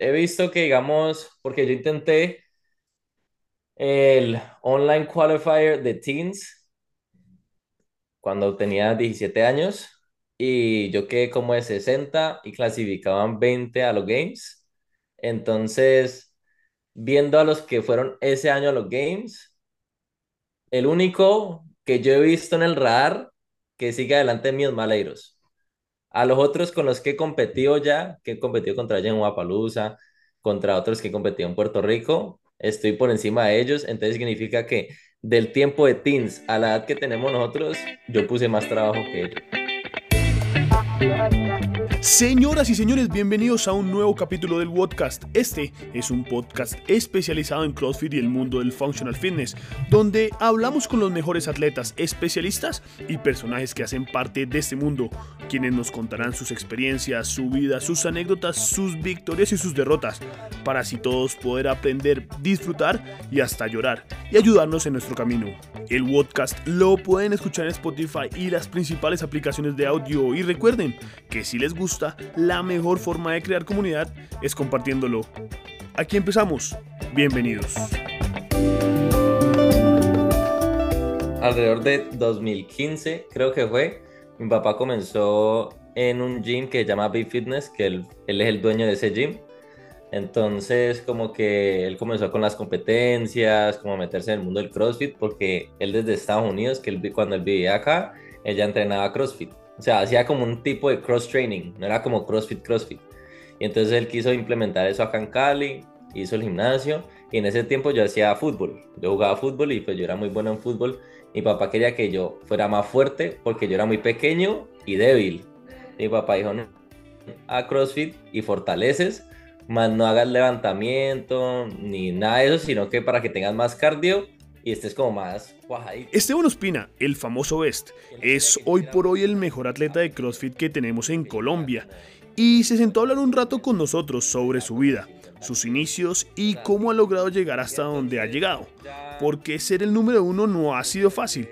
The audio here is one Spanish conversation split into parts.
he visto que, digamos, porque yo intenté el online qualifier de teens cuando tenía 17 años y yo quedé como de 60 y clasificaban 20 a los games. Entonces, viendo a los que fueron ese año a los games, el único que yo he visto en el radar que sigue adelante es Maleiros. A los otros con los que he competido ya, que he competido contra en Guapalusa, contra otros que he competido en Puerto Rico, estoy por encima de ellos, entonces significa que del tiempo de teens a la edad que tenemos nosotros, yo puse más trabajo que ellos. Señoras y señores, bienvenidos a un nuevo capítulo del podcast. Este es un podcast especializado en CrossFit y el mundo del functional fitness, donde hablamos con los mejores atletas, especialistas y personajes que hacen parte de este mundo, quienes nos contarán sus experiencias, su vida, sus anécdotas, sus victorias y sus derrotas, para así todos poder aprender, disfrutar y hasta llorar, y ayudarnos en nuestro camino. El podcast lo pueden escuchar en Spotify y las principales aplicaciones de audio y recuerden que si les gusta, la mejor forma de crear comunidad es compartiéndolo. Aquí empezamos. Bienvenidos. Alrededor de 2015, creo que fue, mi papá comenzó en un gym que se llama Big Fitness, que él, él es el dueño de ese gym. Entonces, como que él comenzó con las competencias, como meterse en el mundo del CrossFit, porque él desde Estados Unidos, que él, cuando él vivía acá, ella entrenaba CrossFit. O sea, hacía como un tipo de cross training, no era como CrossFit, CrossFit. Y entonces él quiso implementar eso acá en Cali, hizo el gimnasio y en ese tiempo yo hacía fútbol. Yo jugaba fútbol y pues yo era muy bueno en fútbol. Mi papá quería que yo fuera más fuerte porque yo era muy pequeño y débil. Y mi papá dijo, no, a CrossFit y fortaleces, más no hagas levantamiento ni nada de eso, sino que para que tengas más cardio y este es como más Esteban Ospina, el famoso Best, es hoy por hoy el mejor atleta de CrossFit que tenemos en Colombia. y se sentó a hablar un rato con nosotros sobre su vida, sus inicios y cómo ha logrado llegar hasta donde ha llegado. Porque ser el número uno no ha sido fácil,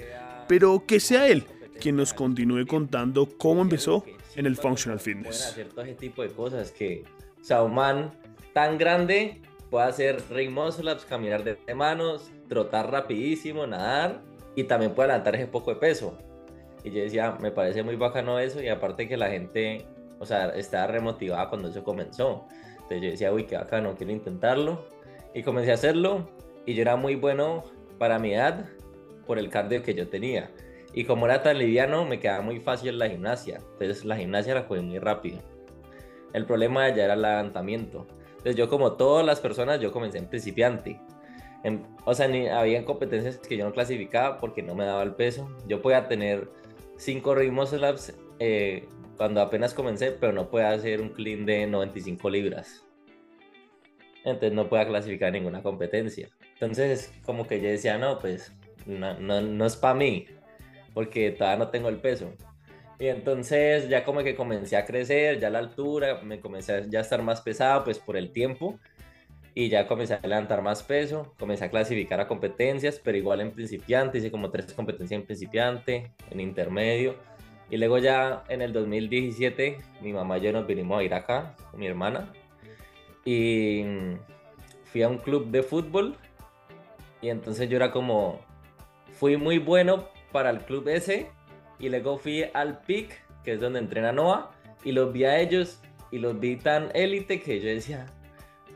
pero que sea él quien nos continúe contando cómo empezó en el Functional Fitness. hacer todo ese tipo de cosas que tan grande puede hacer ring muscle ups, caminar de manos, trotar rapidísimo, nadar y también puede levantar ese poco de peso. Y yo decía, me parece muy bacano eso y aparte que la gente, o sea, estaba remotivada cuando eso comenzó. Entonces yo decía, uy, qué bacano, quiero intentarlo. Y comencé a hacerlo y yo era muy bueno para mi edad por el cardio que yo tenía. Y como era tan liviano, me quedaba muy fácil la gimnasia. Entonces la gimnasia la cogí muy rápido. El problema ya era el levantamiento. Entonces yo como todas las personas, yo comencé en principiante. o sea, ni, había competencias que yo no clasificaba porque no me daba el peso. Yo podía tener cinco ritmos slabs eh, cuando apenas comencé, pero no podía hacer un clean de 95 libras. Entonces no podía clasificar ninguna competencia. Entonces como que yo decía, no, pues no, no, no es para mí, porque todavía no tengo el peso. Y entonces ya como que comencé a crecer, ya la altura, me comencé a estar más pesado pues por el tiempo. Y ya comencé a levantar más peso, comencé a clasificar a competencias, pero igual en principiante, hice como tres competencias en principiante, en intermedio. Y luego ya en el 2017 mi mamá y yo nos vinimos a ir acá con mi hermana. Y fui a un club de fútbol. Y entonces yo era como, fui muy bueno para el club ese, y luego fui al PIC, que es donde entrena Noah, y los vi a ellos y los vi tan élite que yo decía,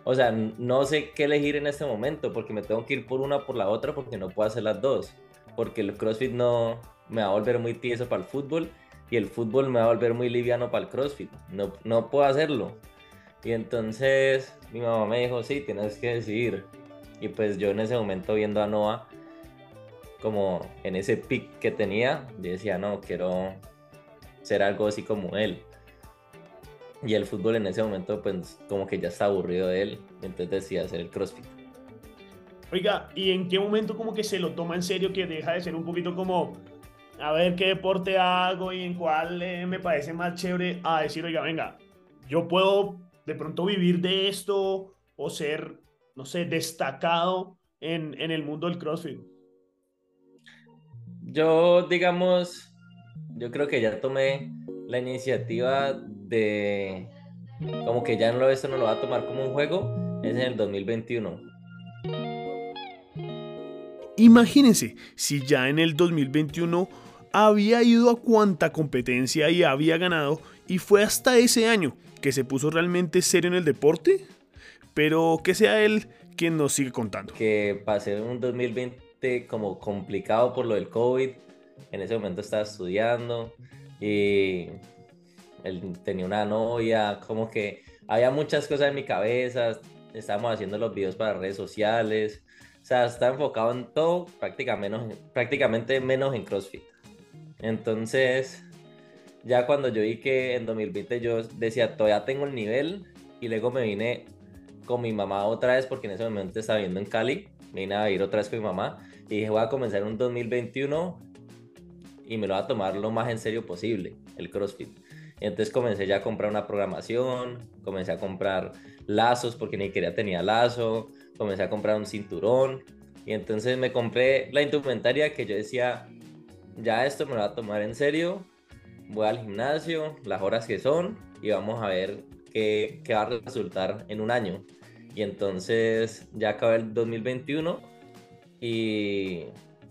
o sea, no sé qué elegir en este momento porque me tengo que ir por una o por la otra porque no puedo hacer las dos. Porque el CrossFit no me va a volver muy tieso para el fútbol y el fútbol me va a volver muy liviano para el CrossFit. No, no puedo hacerlo. Y entonces mi mamá me dijo, sí, tienes que decidir. Y pues yo en ese momento viendo a Noah como en ese pick que tenía, yo decía, no, quiero ser algo así como él. Y el fútbol en ese momento, pues como que ya está aburrido de él, entonces decía hacer el CrossFit. Oiga, ¿y en qué momento como que se lo toma en serio que deja de ser un poquito como, a ver qué deporte hago y en cuál eh, me parece más chévere, a decir, oiga, venga, yo puedo de pronto vivir de esto o ser, no sé, destacado en, en el mundo del CrossFit? Yo, digamos, yo creo que ya tomé la iniciativa de, como que ya no, esto no lo va a tomar como un juego, es en el 2021. Imagínense si ya en el 2021 había ido a cuanta competencia y había ganado y fue hasta ese año que se puso realmente serio en el deporte, pero que sea él quien nos sigue contando. Que pasé un 2020 como complicado por lo del COVID, en ese momento estaba estudiando y él tenía una novia, como que había muchas cosas en mi cabeza, estábamos haciendo los videos para redes sociales, o sea, estaba enfocado en todo, prácticamente prácticamente menos en CrossFit. Entonces, ya cuando yo vi que en 2020 yo decía, todavía tengo el nivel, y luego me vine con mi mamá otra vez, porque en ese momento estaba viviendo en Cali, me vine a ir otra vez con mi mamá, dije, voy a comenzar un 2021 y me lo voy a tomar lo más en serio posible, el CrossFit. entonces comencé ya a comprar una programación, comencé a comprar lazos porque ni quería tenía lazo, comencé a comprar un cinturón y entonces me compré la indumentaria que yo decía, ya esto me lo va a tomar en serio, voy al gimnasio, las horas que son y vamos a ver qué, qué va a resultar en un año. Y entonces ya acabé el 2021 y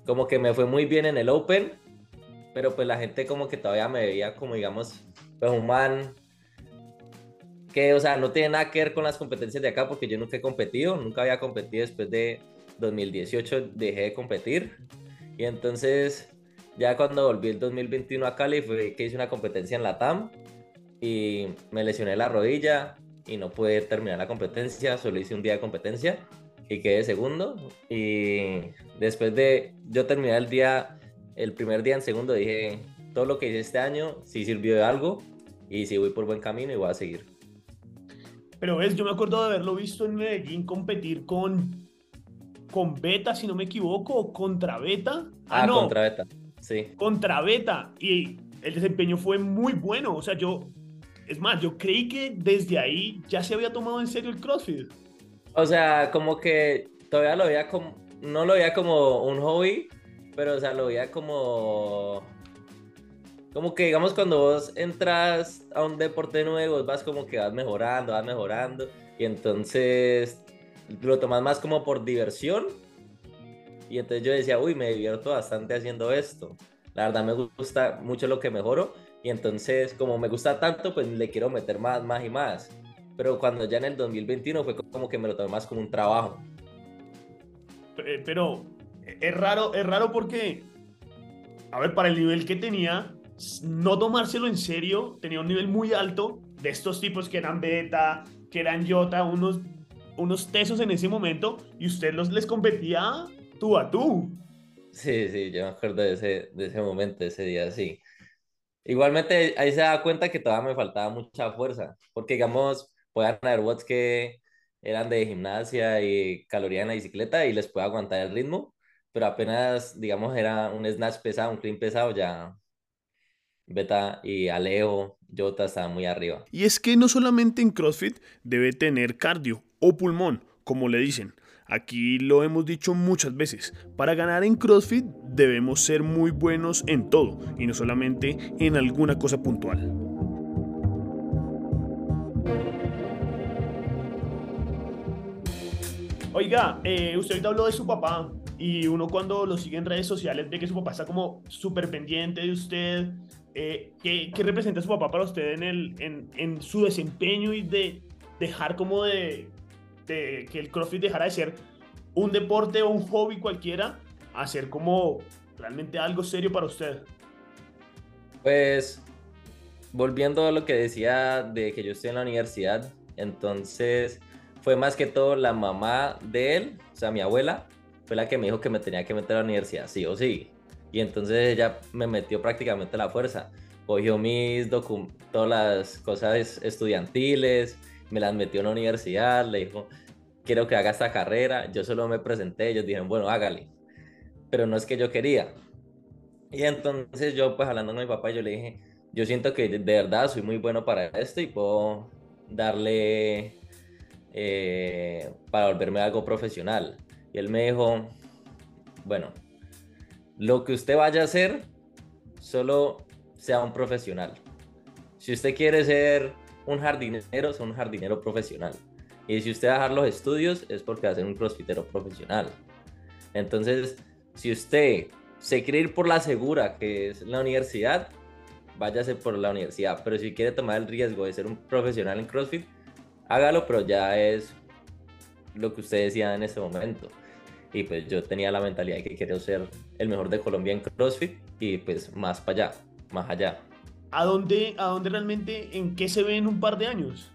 como que me fue muy bien en el Open, pero pues la gente como que todavía me veía como digamos, pues un man que, o sea, no tiene nada que ver con las competencias de acá porque yo nunca he competido, nunca había competido después de 2018, dejé de competir. Y entonces ya cuando volví el 2021 a Cali fue que hice una competencia en la TAM y me lesioné la rodilla y no pude terminar la competencia, solo hice un día de competencia y quedé segundo. Y después de yo terminar el día, el primer día en segundo, dije, todo lo que hice este año sí sirvió de algo y sí voy por buen camino y voy a seguir. Pero ves, yo me acuerdo de haberlo visto en Medellín competir con, con Beta, si no me equivoco, contra Beta. Ah, ah no. contra Beta. Sí. Contra Beta. Y el desempeño fue muy bueno. O sea, yo. Es más, yo creí que desde ahí ya se había tomado en serio el CrossFit. O sea, como que todavía lo veía como. No lo veía como un hobby, pero o sea, lo veía como. Como que digamos cuando vos entras a un deporte nuevo, vas como que vas mejorando, vas mejorando. Y entonces lo tomas más como por diversión y entonces yo decía, uy, me divierto bastante haciendo esto. La verdad me gusta mucho lo que mejoro. Y entonces, como me gusta tanto, pues le quiero meter más, más y más. Pero cuando ya en el 2021 fue como que me lo tomé más como un trabajo. Pero es raro, es raro porque, a ver, para el nivel que tenía, no tomárselo en serio, tenía un nivel muy alto de estos tipos que eran beta, que eran yota, unos, unos tesos en ese momento, y usted los les competía tú a tú. Sí, sí, yo me acuerdo de ese, de ese momento, ese día, sí. Igualmente ahí se da cuenta que todavía me faltaba mucha fuerza, porque digamos, pueden haber bots que eran de gimnasia y caloría en la bicicleta y les puedo aguantar el ritmo, pero apenas, digamos, era un snatch pesado, un clean pesado, ya Beta y Alejo, Jota estaban muy arriba. Y es que no solamente en CrossFit debe tener cardio o pulmón, como le dicen, Aquí lo hemos dicho muchas veces, para ganar en CrossFit debemos ser muy buenos en todo y no solamente en alguna cosa puntual. Oiga, eh, usted ahorita habló de su papá y uno cuando lo sigue en redes sociales ve que su papá está como súper pendiente de usted. Eh, ¿qué, representa su papá para usted en, el, en, su desempeño y de dejar como de que el CrossFit dejara de ser un deporte o un hobby cualquiera a ser como realmente algo serio para usted? Pues volviendo a lo que decía de que yo estoy en la universidad, entonces fue más que todo la mamá de él, o sea, mi abuela, fue la que me dijo que me tenía que meter a la universidad, sí o sí. Y entonces ella me metió prácticamente a la fuerza. Cogió mis documentos, todas las cosas estudiantiles, me las metió en la universidad, le dijo, quiero que haga esta carrera. Yo solo me presenté, ellos dijeron, bueno, hágale. Pero no es que yo quería. Y entonces yo, pues hablando con mi papá, yo le dije, yo siento que de verdad soy muy bueno para esto y puedo darle eh, para volverme algo profesional. Y él me dijo, bueno, lo que usted vaya a hacer, solo sea un profesional. Si usted quiere ser un jardinero, es un jardinero profesional. Y si usted va a dejar los estudios, es porque va a ser un crossfitero profesional. Entonces, si usted se quiere ir por la segura, que es la universidad, váyase por la universidad. Pero si quiere tomar el riesgo de ser un profesional en CrossFit, hágalo, pero ya es lo que usted decía en ese momento. Y pues yo tenía la mentalidad de que quiero ser el mejor de Colombia en CrossFit y pues más para allá, más allá. ¿A dónde, ¿A dónde realmente, en qué se ve en un par de años?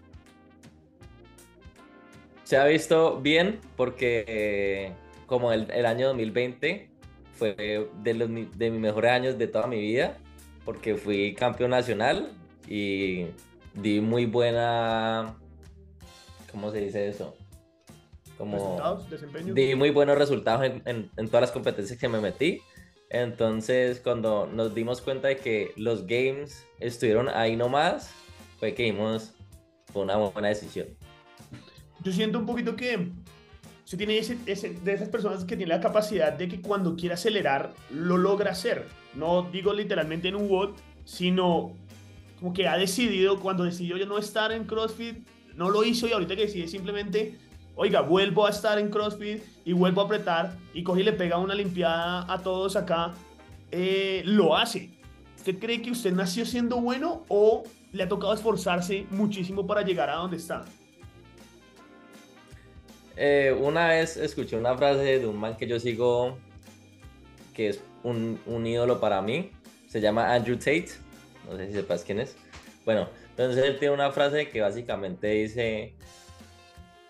Se ha visto bien porque eh, como el, el, año 2020 fue de, los, de mis mejores años de toda mi vida porque fui campeón nacional y di muy buena, ¿cómo se dice eso? Como ¿Resultados? ¿Desempeño? Di muy buenos resultados en, en, en todas las competencias que me metí. Entonces, cuando nos dimos cuenta de que los games estuvieron ahí nomás, fue que dimos una buena decisión. Yo siento un poquito que usted tiene ese, ese, de esas personas que tiene la capacidad de que cuando quiere acelerar, lo logra hacer. No digo literalmente en un WOD, sino como que ha decidido, cuando decidió yo no estar en CrossFit, no lo hizo y ahorita que decide simplemente oiga, vuelvo a estar en CrossFit y vuelvo a apretar y coge y le pega una limpiada a todos acá, eh, lo hace. ¿Usted cree que usted nació siendo bueno o le ha tocado esforzarse muchísimo para llegar a donde está? Eh, una vez escuché una frase de un man que yo sigo, que es un, un ídolo para mí, se llama Andrew Tate, no sé si sepas quién es. Bueno, entonces él tiene una frase que básicamente dice,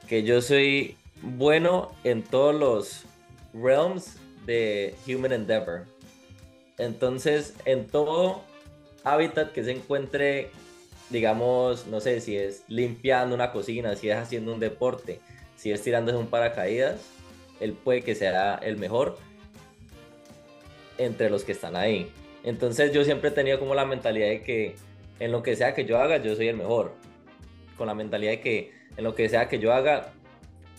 que yo soy bueno en todos los realms de Human Endeavor. Entonces, en todo hábitat que se encuentre, digamos, no sé si es limpiando una cocina, si es haciendo un deporte, si es tirando un paracaídas, él puede que sea el mejor entre los que están ahí. Entonces yo siempre he tenido como la mentalidad de que en lo que sea que yo haga, yo soy el mejor. Con la mentalidad de que en lo que sea que yo haga,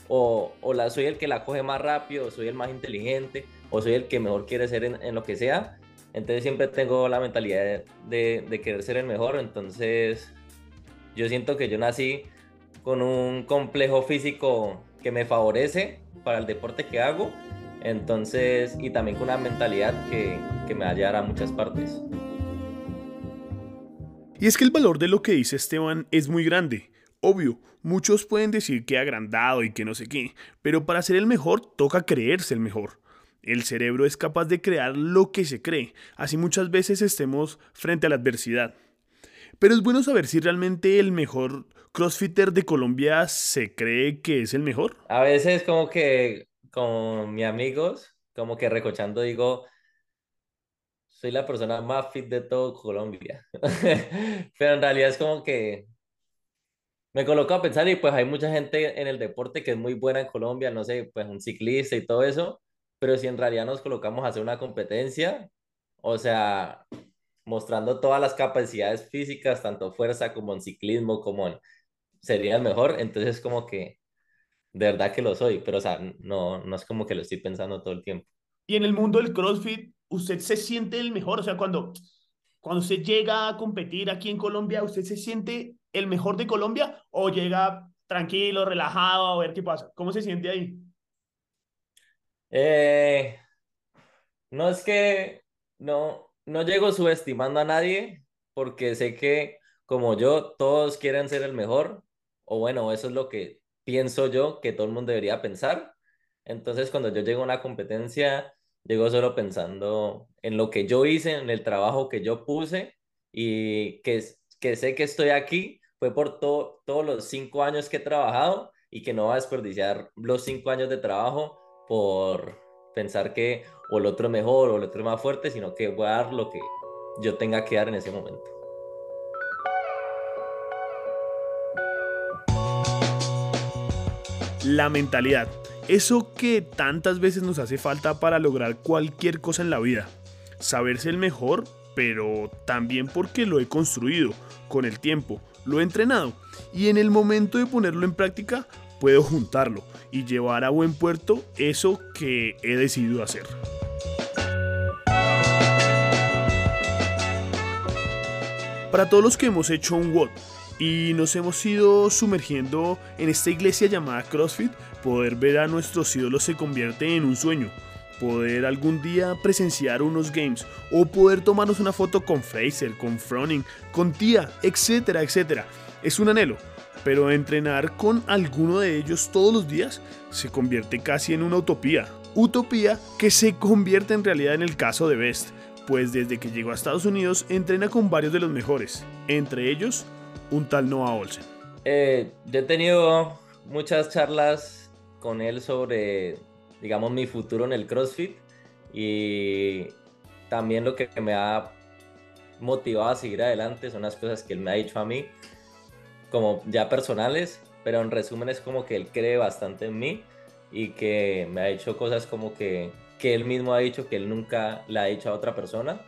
o, o la, soy el que la coge más rápido, o soy el más inteligente, o soy el que mejor quiere ser en, en lo que sea. Entonces siempre tengo la mentalidad de, de, querer ser el mejor. Entonces yo siento que yo nací con un complejo físico que me favorece para el deporte que hago. Entonces, y también con una mentalidad que, que me va a llevar a muchas partes. Y es que el valor de lo que dice Esteban es muy grande. Obvio, muchos pueden decir que agrandado y que no sé qué, pero para ser el mejor toca creerse el mejor. El cerebro es capaz de crear lo que se cree, así muchas veces estemos frente a la adversidad. Pero es bueno saber si realmente el mejor crossfitter de Colombia se cree que es el mejor. A veces como que con mis amigos, como que recochando digo, soy la persona más fit de todo Colombia. Pero en realidad es como que me coloco a pensar y pues hay mucha gente en el deporte que es muy buena en Colombia, no sé, pues un ciclista y todo eso, pero si en realidad nos colocamos a hacer una competencia, o sea, mostrando todas las capacidades físicas, tanto fuerza como en ciclismo, como en... sería el mejor, entonces como que de verdad que lo soy, pero o sea, no, no es como que lo estoy pensando todo el tiempo. Y en el mundo del CrossFit, ¿usted se siente el mejor? O sea, cuando, cuando usted llega a competir aquí en Colombia, ¿usted se siente el mejor de Colombia o llega tranquilo, relajado a ver qué pasa? ¿Cómo se siente ahí? Eh, no es que no, no llego subestimando a nadie porque sé que como yo, todos quieren ser el mejor, o bueno, eso es lo que pienso yo que todo el mundo debería pensar. Entonces, cuando yo llego a una competencia, llego solo pensando en lo que yo hice, en el trabajo que yo puse y que, que sé que estoy aquí fue por todos los cinco años que he trabajado y que no va a desperdiciar los cinco años de trabajo por pensar que o el otro es mejor o el otro es más fuerte, sino que voy a dar lo que yo tenga que dar en ese momento. La mentalidad. Eso que tantas veces nos hace falta para lograr cualquier cosa en la vida. Saberse el mejor, pero también porque lo he construido con el tiempo, lo he entrenado y en el momento de ponerlo en práctica puedo juntarlo y llevar a buen puerto eso que he decidido hacer. Para todos los que hemos hecho un WOD, y nos hemos ido sumergiendo en esta iglesia llamada CrossFit, poder ver a nuestros ídolos se convierte en un sueño. Poder algún día presenciar unos games o poder tomarnos una foto con Fraser, con Froning, con Tia, etcétera, etcétera. Es un anhelo, pero entrenar con alguno de ellos todos los días se convierte casi en una utopía. Utopía que se convierte en realidad en el caso de Best, pues desde que llegó a Estados Unidos entrena con varios de los mejores, entre ellos un tal Noah Olsen. Eh, yo he tenido muchas charlas con él sobre, digamos, mi futuro en el CrossFit y también lo que me ha motivado a seguir adelante son las cosas que él me ha dicho a mí, como ya personales, pero en resumen es como que él cree bastante en mí y que me ha dicho cosas como que, que él mismo ha dicho que él nunca le ha dicho a otra persona.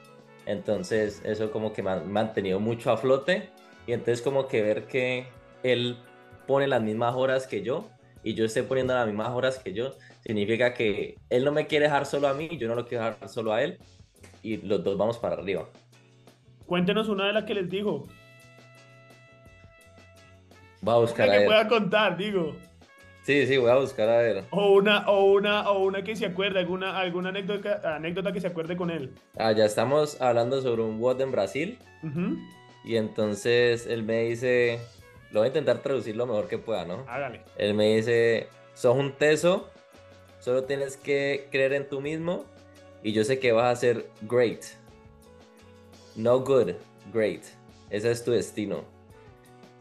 Entonces eso como que me ha mantenido mucho a flote y entonces como que ver que él pone las mismas horas que yo y yo estoy poniendo las mismas horas que yo, significa que él no me quiere dejar solo a mí, yo no lo quiero dejar solo a él y los dos vamos para arriba. Cuéntenos una de las que les digo. Va a buscar a que pueda contar, digo. Sí, sí, voy a buscar a ver. O una, o una, o una que se acuerde, alguna, alguna anécdota, anécdota que se acuerde con él. Ah, ya estamos hablando sobre un WOD en Brasil. Y entonces él me dice, lo voy a intentar traducir lo mejor que pueda, ¿no? Hágale. Él me dice, sos un teso, solo tienes que creer en tú mismo y yo sé que vas a ser great. No good, great. Ese es tu destino.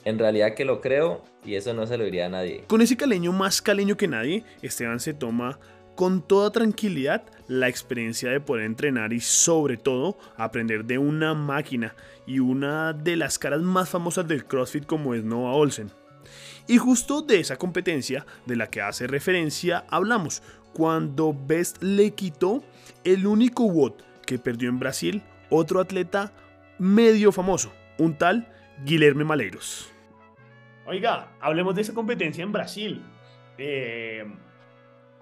En realidad que lo creo y eso no se lo diría a nadie. Con ese caleño más caleño que nadie, Esteban se toma con toda tranquilidad la experiencia de poder entrenar y sobre todo aprender de una máquina y una de las caras más famosas del CrossFit como es Noah Olsen. Y justo de esa competencia de la que hace referencia hablamos, cuando Best le quitó el único WOD que perdió en Brasil otro atleta medio famoso, un tal Guilherme Maleiros. Oiga, hablemos de esa competencia en Brasil. Eh,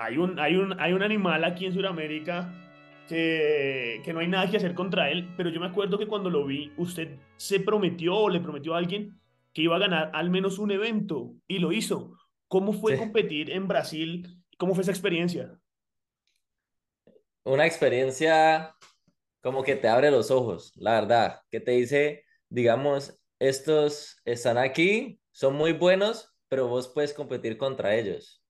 hay, un, hay, un, hay un animal aquí en Sudamérica que, que, no hay nada que hacer contra él, pero yo me acuerdo que cuando lo vi, usted se prometió o le prometió a alguien que iba a ganar al menos un evento y lo hizo. ¿Cómo fue competir en Brasil? ¿Cómo fue esa experiencia? Una experiencia como que te abre los ojos, la verdad, que te dice, digamos, estos están aquí, son muy buenos, pero vos puedes competir contra ellos.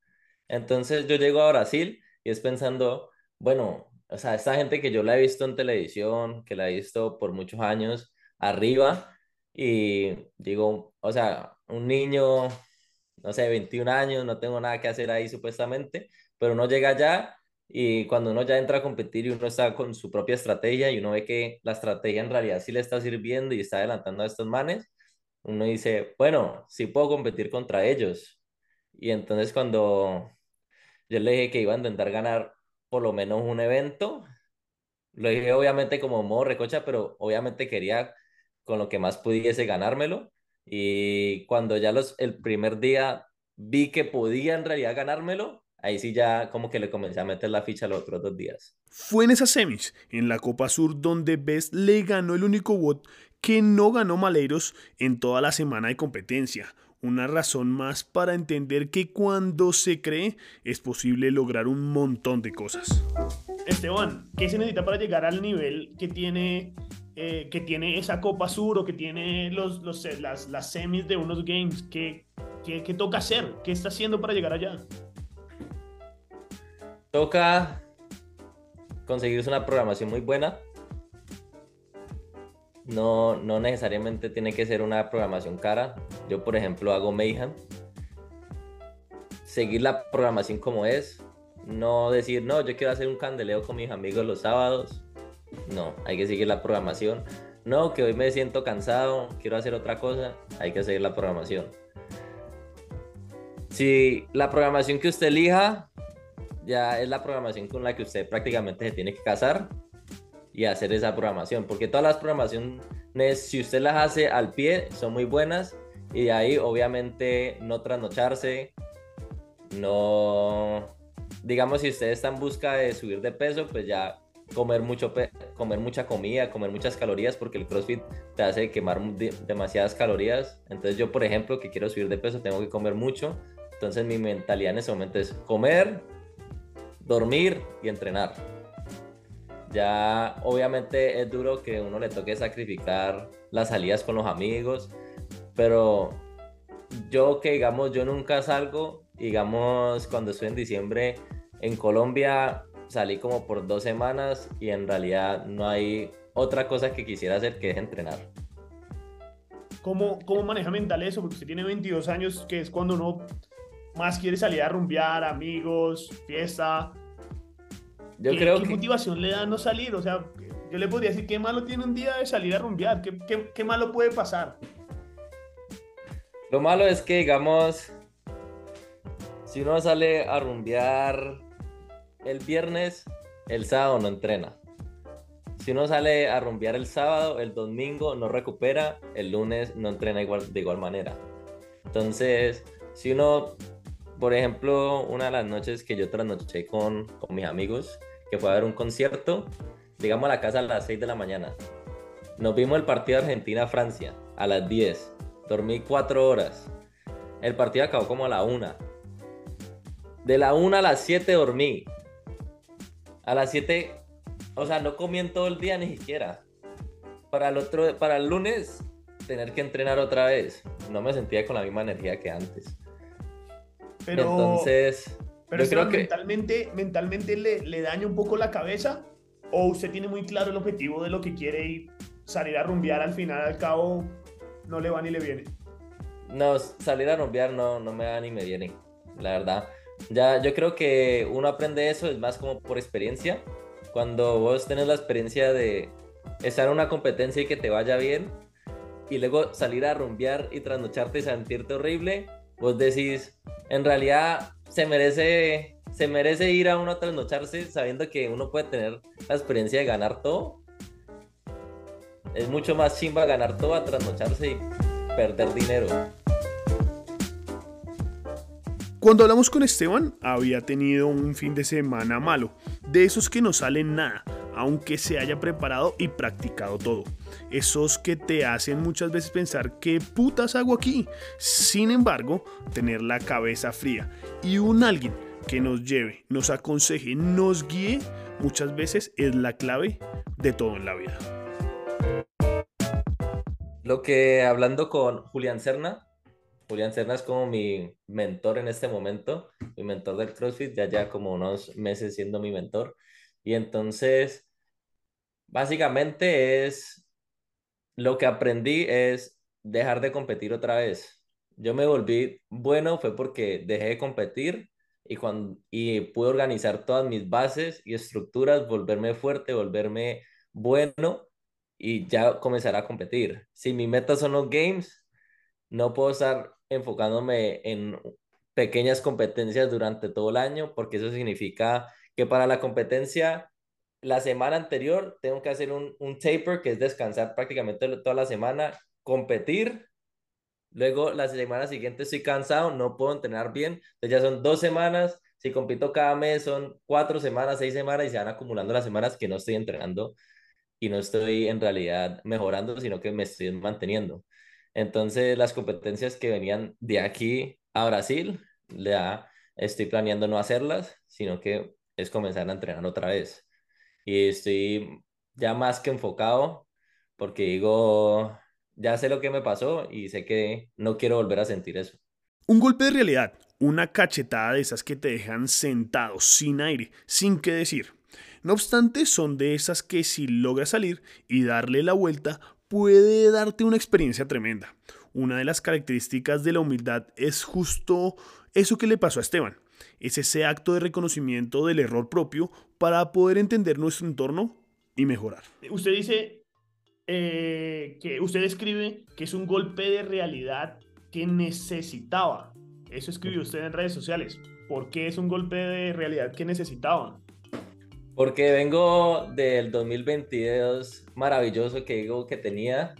Entonces yo llego a Brasil y es pensando, bueno, o sea, esta gente que yo la he visto en televisión, que la he visto por muchos años arriba, y digo, o sea, un niño, no sé, 21 años, no tengo nada que hacer ahí supuestamente, pero uno llega allá y cuando uno ya entra a competir y uno está con su propia estrategia y uno ve que la estrategia en realidad sí le está sirviendo y está adelantando a estos manes, uno dice, bueno, sí puedo competir contra ellos. Y entonces cuando yo le dije que iba a intentar ganar por lo menos un evento, lo dije obviamente como modo recocha, pero obviamente quería con lo que más pudiese ganármelo. Y cuando ya los, el primer día vi que podía en realidad ganármelo, ahí sí ya como que le comencé a meter la ficha los otros dos días. Fue en esas semis, en la Copa Sur, donde Best le ganó el único bot que no ganó Maleiros en toda la semana de competencia. Una razón más para entender que cuando se cree es posible lograr un montón de cosas. Esteban, ¿qué se necesita para llegar al nivel que tiene, eh, que tiene esa Copa Sur o que tiene los, los las, las, semis de unos games? ¿Qué, qué, qué toca hacer? ¿Qué está haciendo para llegar allá? Toca conseguirse una programación muy buena. No, no necesariamente tiene que ser una programación cara. Yo, por ejemplo, hago Mayhem. Seguir la programación como es. No decir, no, yo quiero hacer un candeleo con mis amigos los sábados. No, hay que seguir la programación. No, que hoy me siento cansado, quiero hacer otra cosa. Hay que seguir la programación. Si la programación que usted elija ya es la programación con la que usted prácticamente se tiene que casar y hacer esa programación, porque todas las programaciones, si usted las hace al pie, son muy buenas y de ahí obviamente no trasnocharse, no, digamos, si usted está en busca de subir de peso, pues ya comer, mucho comer mucha comida, comer muchas calorías, porque el CrossFit te hace quemar demasiadas calorías. Entonces yo, por ejemplo, que quiero subir de peso, tengo que comer mucho. Entonces mi mentalidad en ese momento es comer, dormir y entrenar. Ya obviamente es duro que uno le toque sacrificar las salidas con los amigos, pero yo que digamos, yo nunca salgo, digamos, cuando estoy en diciembre en Colombia, salí como por dos semanas y en realidad no hay otra cosa que quisiera hacer que es entrenar. ¿Cómo, cómo maneja mental eso? Porque usted tiene 22 años, que es cuando uno más quiere salir a rumbear, amigos, fiesta. Yo ¿Qué, creo ¿qué motivación le da no salir? O sea, yo le podría decir, ¿qué malo tiene un día de salir a rumbear? ¿Qué, qué, qué malo puede pasar? Lo malo es que, digamos, si uno sale a rumbear el viernes, el sábado no entrena. Si uno sale a rumbear el sábado, el domingo no recupera, el lunes no entrena igual, de igual manera. Entonces, si uno, por ejemplo, una de las noches que yo trasnoché con, con mis amigos, que fue a ver un concierto, digamos a la casa a las 6 de la mañana. Nos vimos el partido Argentina-Francia a las 10. Dormí 4 horas. El partido acabó como a la 1. De la 1 a las 7 dormí. A las 7, o sea, no comí en todo el día ni siquiera. Para el otro, para el lunes, tener que entrenar otra vez. No me sentía con la misma energía que antes. Pero, Entonces, pero yo creo que mentalmente, mentalmente le, le daña un poco la cabeza. ¿O usted tiene muy claro el objetivo de lo que quiere y salir a rumbear al final, al cabo, no le va ni le viene? No, salir a rumbear no, no me va ni me viene, la verdad. Ya, yo creo que uno aprende eso, es más como por experiencia. Cuando vos tenés la experiencia de estar en una competencia y que te vaya bien, y luego salir a rumbear y trasnocharte y sentirte horrible, vos decís, en realidad se merece, se merece ir a uno a trasnocharse sabiendo que uno puede tener la experiencia de ganar todo. Es mucho más chimba ganar todo a trasnocharse y perder dinero. Cuando hablamos con Esteban, había tenido un fin de semana malo, de esos que no salen nada, aunque se haya preparado y practicado todo. Esos que te hacen muchas veces pensar qué putas hago aquí. Sin embargo, tener la cabeza fría y un alguien que nos lleve, nos aconseje, nos guíe, muchas veces es la clave de todo en la vida. Lo que hablando con Julián Cerna, Julián Cerna es como mi mentor en este momento, mi mentor del CrossFit, ya ya como unos meses siendo mi mentor. Y entonces, básicamente es, lo que aprendí es dejar de competir otra vez. Yo me volví bueno fue porque dejé de competir y, cuando, y pude organizar todas mis bases y estructuras, volverme fuerte, volverme bueno y ya comenzar a competir. Si mi meta son los games, no puedo estar enfocándome en pequeñas competencias durante todo el año, porque eso significa que para la competencia, la semana anterior tengo que hacer un, un taper, que es descansar prácticamente toda la semana, competir. Luego, la semana siguiente estoy cansado, no puedo entrenar bien. Entonces ya son dos semanas. Si compito cada mes, son cuatro semanas, seis semanas y se van acumulando las semanas que no estoy entrenando y no estoy en realidad mejorando, sino que me estoy manteniendo. Entonces, las competencias que venían de aquí a Brasil, ya estoy planeando no hacerlas, sino que es comenzar a entrenar otra vez. Y estoy ya más que enfocado porque digo, ya sé lo que me pasó y sé que no quiero volver a sentir eso. Un golpe de realidad, una cachetada de esas que te dejan sentado, sin aire, sin qué decir. No obstante, son de esas que si logras salir y darle la vuelta, puede darte una experiencia tremenda. Una de las características de la humildad es justo eso que le pasó a Esteban. Es ese acto de reconocimiento del error propio para poder entender nuestro entorno y mejorar. Usted dice eh, que usted escribe que es un golpe de realidad que necesitaba. Eso escribió usted en redes sociales. ¿Por qué es un golpe de realidad que necesitaba? Porque vengo del 2022 maravilloso que digo que tenía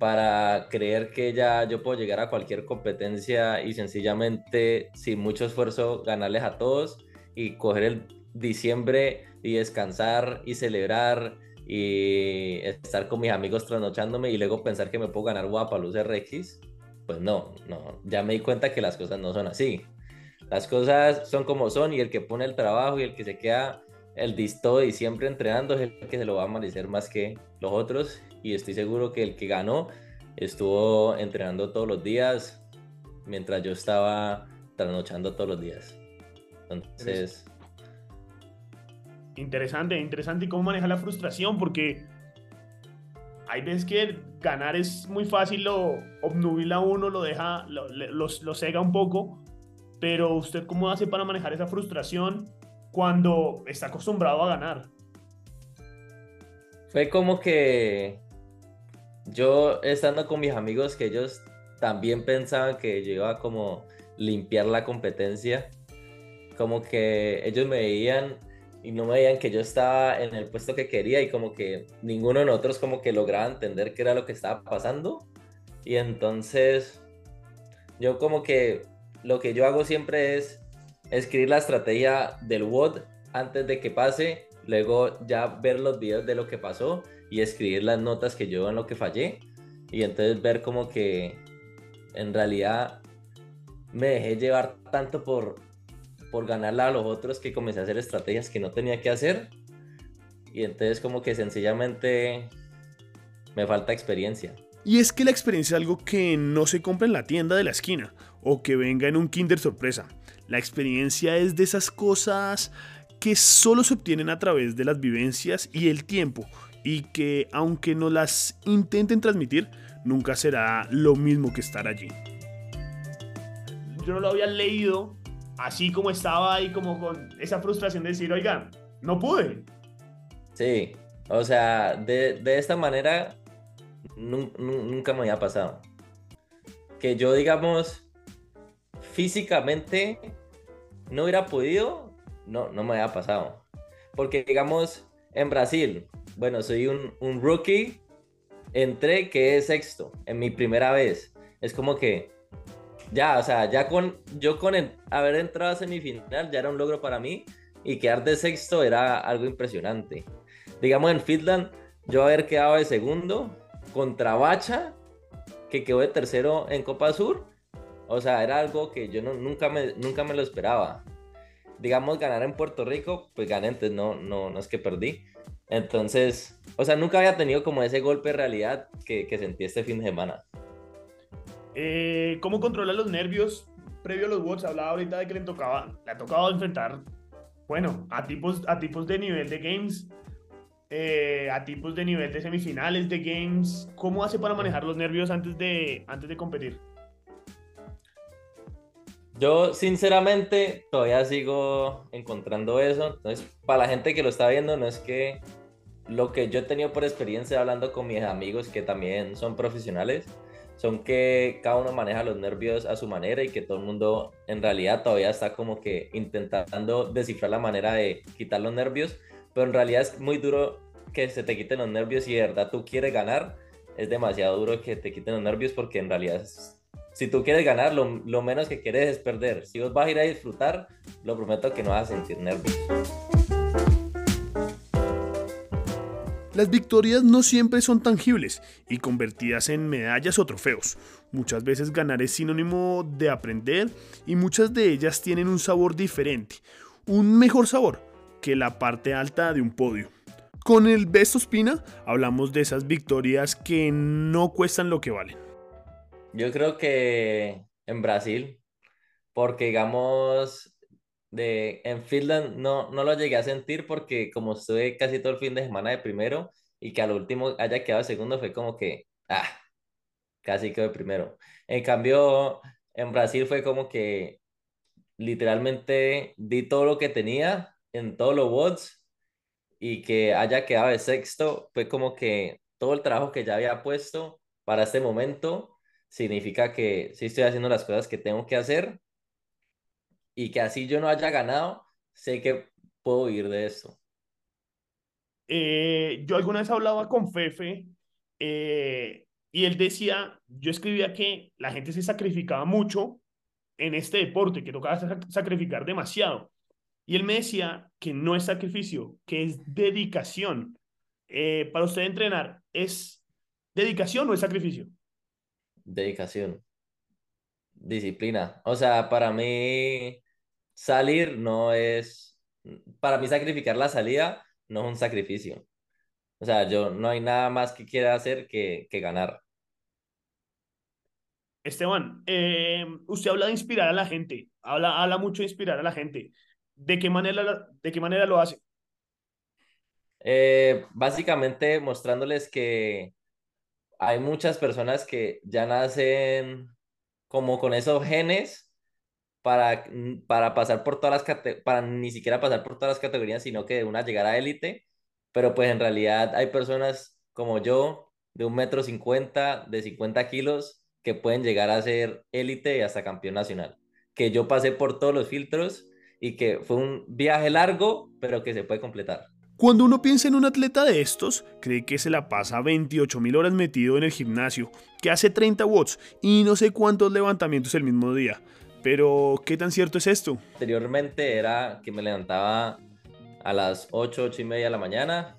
para creer que ya yo puedo llegar a cualquier competencia y sencillamente sin mucho esfuerzo ganarles a todos y coger el diciembre y descansar y celebrar y estar con mis amigos trasnochándome y luego pensar que me puedo ganar Luz RX, pues no, no, ya me di cuenta que las cosas no son así. Las cosas son como son y el que pone el trabajo y el que se queda el y siempre entrenando es el que se lo va a merecer más que los otros y estoy seguro que el que ganó estuvo entrenando todos los días mientras yo estaba trasnochando todos los días. Entonces... Interesante, interesante. ¿Y cómo maneja la frustración? Porque hay veces que ganar es muy fácil, lo obnubila uno, lo deja, lo, lo, cega un poco. Pero usted cómo hace para manejar esa frustración cuando está acostumbrado a ganar? Fue como que yo estando con mis amigos que ellos también pensaban que yo iba como limpiar la competencia, como que ellos me veían y no me veían que yo estaba en el puesto que quería y como que ninguno de nosotros como que lograba entender qué era lo que estaba pasando. Y entonces yo como que lo que yo hago siempre es escribir la estrategia del WOD antes de que pase, luego ya ver los videos de lo que pasó y escribir las notas que yo en lo que fallé y entonces ver como que en realidad me dejé llevar tanto por, por ganarla a los otros que comencé a hacer estrategias que no tenía que hacer. Y entonces como que sencillamente me falta experiencia. Y es que la experiencia es algo que no se compra en la tienda de la esquina o que venga en un Kinder sorpresa. La experiencia es de esas cosas que solo se obtienen a través de las vivencias y el tiempo y que aunque no las intenten transmitir, nunca será lo mismo que estar allí. Yo no lo había leído así como estaba ahí, como con esa frustración de decir, oigan, no pude. Sí, o sea, de, esta manera nunca me había pasado. Que yo, digamos, físicamente no hubiera podido, no, no me había pasado. Porque, digamos, en Brasil, bueno, soy un, un rookie, entré que es sexto en mi primera vez. Es como que ya, o sea, ya con yo con haber entrado a semifinal ya era un logro para mí y quedar de sexto era algo impresionante. Digamos en Finland, yo haber quedado de segundo contra Bacha, que quedó de tercero en Copa Sur, o sea, era algo que yo no, nunca, me, nunca me lo esperaba. Digamos, ganar en Puerto Rico, pues gané, entonces no, no, no es que perdí. Entonces, o sea, nunca había tenido como ese golpe de realidad que, que sentí este fin de semana. Eh, ¿Cómo controla los nervios? Previo a los WOTS, hablaba ahorita de que le tocaba, le ha tocado enfrentar, bueno, a tipos, a tipos de nivel de games, eh, a tipos de nivel de semifinales de games. ¿Cómo hace para manejar los nervios antes de, antes de competir? Yo, sinceramente, todavía sigo encontrando eso. Entonces, para la gente que lo está viendo, no es que lo que yo he tenido por experiencia hablando con mis amigos que también son profesionales, son que cada uno maneja los nervios a su manera y que todo el mundo en realidad todavía está como que intentando descifrar la manera de quitar los nervios, pero en realidad es muy duro que se te quiten los nervios y de verdad tú quieres ganar, es demasiado duro que te quiten los nervios porque en realidad si tú quieres ganar, lo, lo menos que quieres es perder. Si vos vas a ir a disfrutar, lo prometo que no vas a sentir nervios. Las victorias no siempre son tangibles y convertidas en medallas o trofeos. Muchas veces ganar es sinónimo de aprender y muchas de ellas tienen un sabor diferente, un mejor sabor que la parte alta de un podio. Con el Besto Espina hablamos de esas victorias que no cuestan lo que valen. Yo creo que en Brasil, porque digamos, de, en Finland no, no lo llegué a sentir porque como estuve casi todo el fin de semana de primero y que al último haya quedado segundo fue como que, ah, casi quedó de primero. En cambio, en Brasil fue como que literalmente di todo lo que tenía en todos los bots y que haya quedado de sexto fue como que todo el trabajo que ya había puesto para este momento significa que sí estoy haciendo las cosas que tengo que hacer y que así yo no haya ganado, sé que puedo ir de esto. Eh, yo alguna vez hablaba con Fefe eh, y él decía, yo escribía que la gente se sacrificaba mucho en este deporte, que tocaba sacrificar demasiado. Y él me decía que no es sacrificio, que es dedicación. Eh, para usted entrenar, ¿es dedicación o es sacrificio? Dedicación. Disciplina. O sea, para mí salir no es, para mí sacrificar la salida no es un sacrificio. O sea, yo no hay nada más que quiera hacer que, que ganar. Esteban, eh, usted habla de inspirar a la gente, habla, habla mucho de inspirar a la gente. ¿De qué manera, de qué manera lo hace? Eh, básicamente mostrándoles que hay muchas personas que ya nacen como con esos genes para, para pasar por todas las para ni siquiera pasar por todas las categorías, sino que de una llegar a élite. Pero pues en realidad hay personas como yo, de un metro cincuenta, de 50 kilos, que pueden llegar a ser élite y hasta campeón nacional. Que yo pasé por todos los filtros y que fue un viaje largo, pero que se puede completar. Cuando uno piensa en un atleta de estos, cree que se la pasa 28 mil horas metido en el gimnasio, que hace 30 watts y no sé cuántos levantamientos el mismo día. Pero, ¿qué tan cierto es esto? Anteriormente era que me levantaba a las 8, 8 y media de la mañana,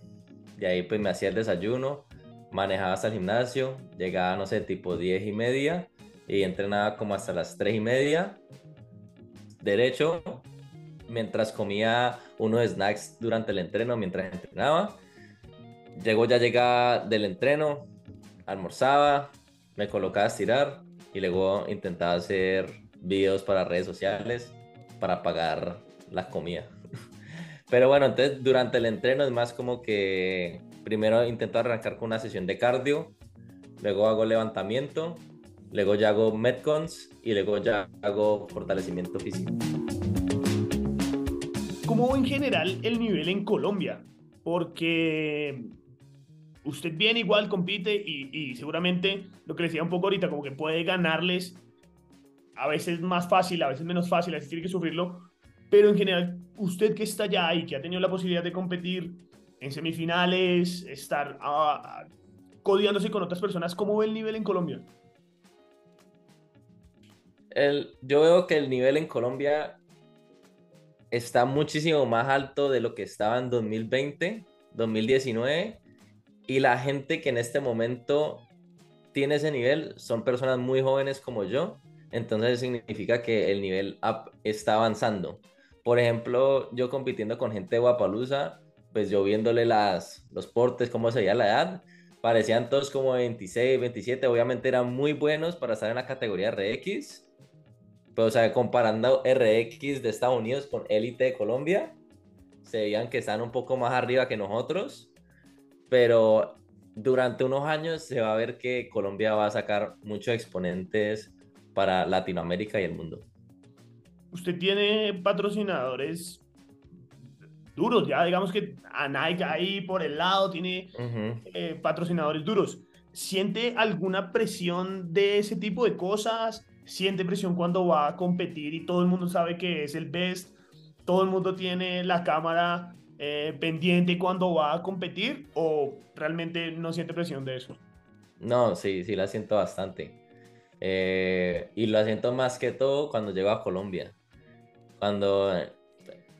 de ahí pues me hacía el desayuno, manejaba hasta el gimnasio, llegaba, no sé, tipo 10 y media y entrenaba como hasta las 3 y media, derecho, mientras comía unos snacks durante el entreno, mientras entrenaba. Llegó, ya llegaba del entreno, almorzaba, me colocaba a estirar y luego intentaba hacer videos para redes sociales para pagar la comida. Pero bueno, entonces durante el entreno es más como que primero intento arrancar con una sesión de cardio, luego hago levantamiento, luego ya hago metcons y luego ya hago fortalecimiento físico. ¿Cómo en general el nivel en Colombia? Porque usted bien igual compite y, seguramente lo que decía un poco ahorita, como que puede ganarles a veces más fácil, a veces menos fácil, a veces tiene que sufrirlo, pero en general, usted que está allá y que ha tenido la posibilidad de competir en semifinales, estar uh, codiándose con otras personas, ¿cómo ve el nivel en Colombia? El, yo veo que el nivel en Colombia está muchísimo más alto de lo que estaba en 2020, 2019, y la gente que en este momento tiene ese nivel son personas muy jóvenes como yo, entonces significa que el nivel up está avanzando. Por ejemplo, yo compitiendo con gente de Guapalusa, pues yo viéndole las, los portes, cómo se veía la edad, parecían todos como 26, 27, obviamente eran muy buenos para estar en la categoría RX, pero, o sea, comparando RX de Estados Unidos con Elite de Colombia, se veían que están un poco más arriba que nosotros. Pero durante unos años se va a ver que Colombia va a sacar muchos exponentes para Latinoamérica y el mundo. Usted tiene patrocinadores duros, ya digamos que a Nike ahí por el lado tiene eh, patrocinadores duros. ¿Siente alguna presión de ese tipo de cosas? Siente presión cuando va a competir y todo el mundo sabe que es el best, todo el mundo tiene la cámara eh, pendiente cuando va a competir o realmente no siente presión de eso? No, sí, sí la siento bastante. Eh, y lo siento más que todo cuando llego a Colombia. Cuando,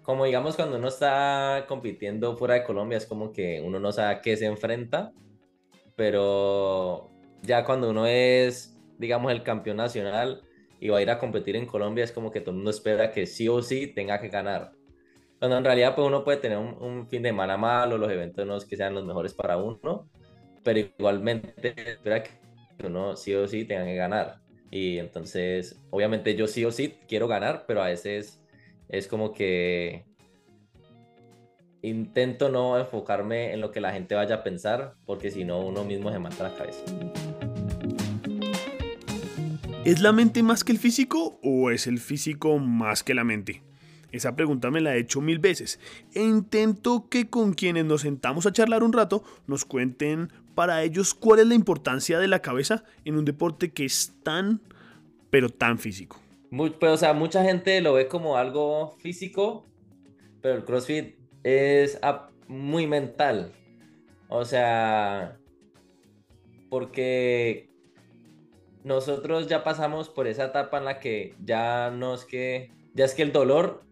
como digamos, cuando uno está compitiendo fuera de Colombia, es como que uno no sabe a qué se enfrenta, pero ya cuando uno es digamos, el campeón nacional y va a ir a competir en Colombia, es como que todo el mundo espera que sí o sí tenga que ganar. Cuando en realidad pues uno puede tener un, fin de semana malo, los eventos no es que sean los mejores para uno, pero igualmente espera que uno sí o sí tenga que ganar. Y entonces, obviamente yo sí o sí quiero ganar, pero a veces es como que intento no enfocarme en lo que la gente vaya a pensar, porque si no uno mismo se mata la cabeza. ¿Es la mente más que el físico o es el físico más que la mente? Esa pregunta me la he hecho mil veces e intento que con quienes nos sentamos a charlar un rato nos cuenten para ellos cuál es la importancia de la cabeza en un deporte que es tan, pero tan físico. o sea, mucha gente lo ve como algo físico, pero el CrossFit es muy mental. O sea, porque nosotros ya pasamos por esa etapa en la que ya no es que ya es que el dolor,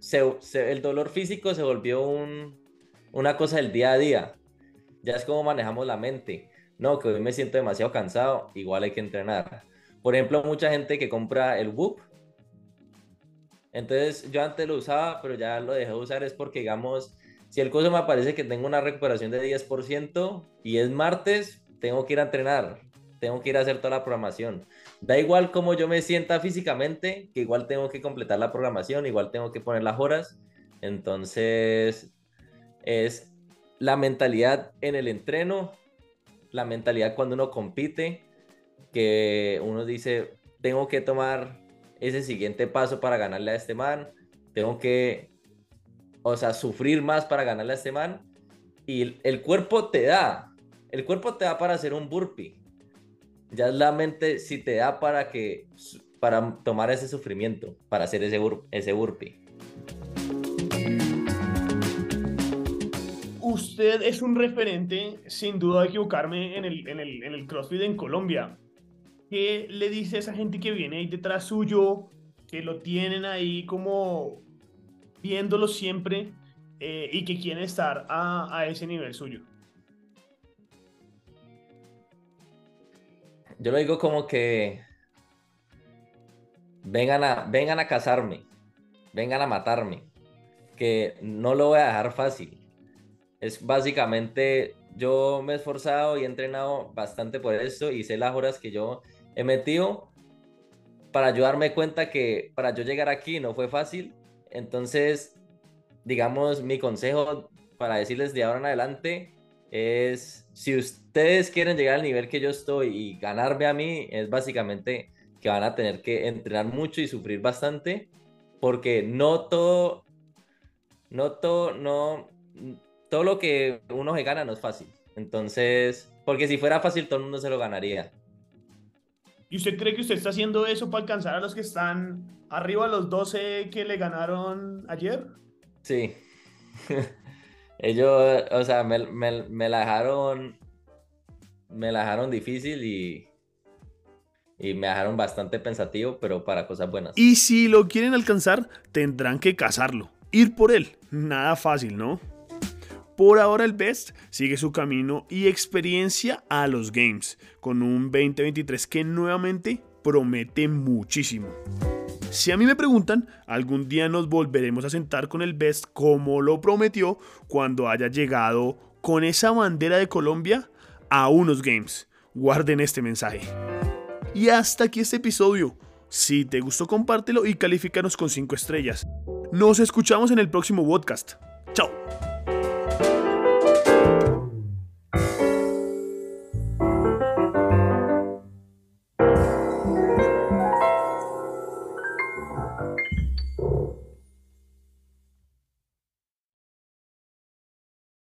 el dolor físico se volvió un, una cosa del día a día. Ya es como manejamos la mente. No, que hoy me siento demasiado cansado, igual hay que entrenar. Por ejemplo, mucha gente que compra el Whoop. Entonces, yo antes lo usaba, pero ya lo dejé de usar. Es porque, digamos, si el coso me parece que tengo una recuperación de 10% y es martes, tengo que ir a entrenar. Tengo que ir a hacer toda la programación. Da igual cómo yo me sienta físicamente, que igual tengo que completar la programación, igual tengo que poner las horas. Entonces, es la mentalidad en el entreno, la mentalidad cuando uno compite, que uno dice, tengo que tomar ese siguiente paso para ganarle a este man, tengo que, o sea, sufrir más para ganarle a este man, y el cuerpo te da, el cuerpo te da para hacer un burpee, ya la mente si te da para que, para tomar ese sufrimiento, para hacer ese, ese burpee. usted es un referente, sin duda de equivocarme, en el, en el, en el CrossFit en Colombia. ¿Qué le dice a esa gente que viene ahí detrás suyo, que lo tienen ahí como viéndolo siempre eh, y que quieren estar a, ese nivel suyo? Yo lo digo como que vengan a, vengan a cazarme, vengan a matarme, que no lo voy a dejar fácil es básicamente, yo me he esforzado y entrenado bastante por eso y sé las horas que yo he metido para ayudarme cuenta que para yo llegar aquí no fue fácil. Entonces, digamos, mi consejo para decirles de ahora en adelante es, si ustedes quieren llegar al nivel que yo estoy y ganarme a mí, es básicamente que van a tener que entrenar mucho y sufrir bastante, porque no todo, no todo, no, todo lo que uno se gana no es fácil. Entonces, porque si fuera fácil, todo el mundo se lo ganaría. ¿Y usted cree que usted está haciendo eso para alcanzar a los que están arriba, los 12 que le ganaron ayer? Sí. Ellos, o sea, me, me, la dejaron. Me la dejaron difícil y. Y me dejaron bastante pensativo, pero para cosas buenas. Y si lo quieren alcanzar, tendrán que cazarlo. Ir por él. Nada fácil, ¿no? Por ahora el Best sigue su camino y experiencia a los Games, con un 2023 que nuevamente promete muchísimo. Si a mí me preguntan, algún día nos volveremos a sentar con el Best como lo prometió cuando haya llegado con esa bandera de Colombia a unos Games. Guarden este mensaje. Y hasta aquí este episodio. Si te gustó, compártelo y califícanos con 5 estrellas. Nos escuchamos en el próximo podcast. Chao.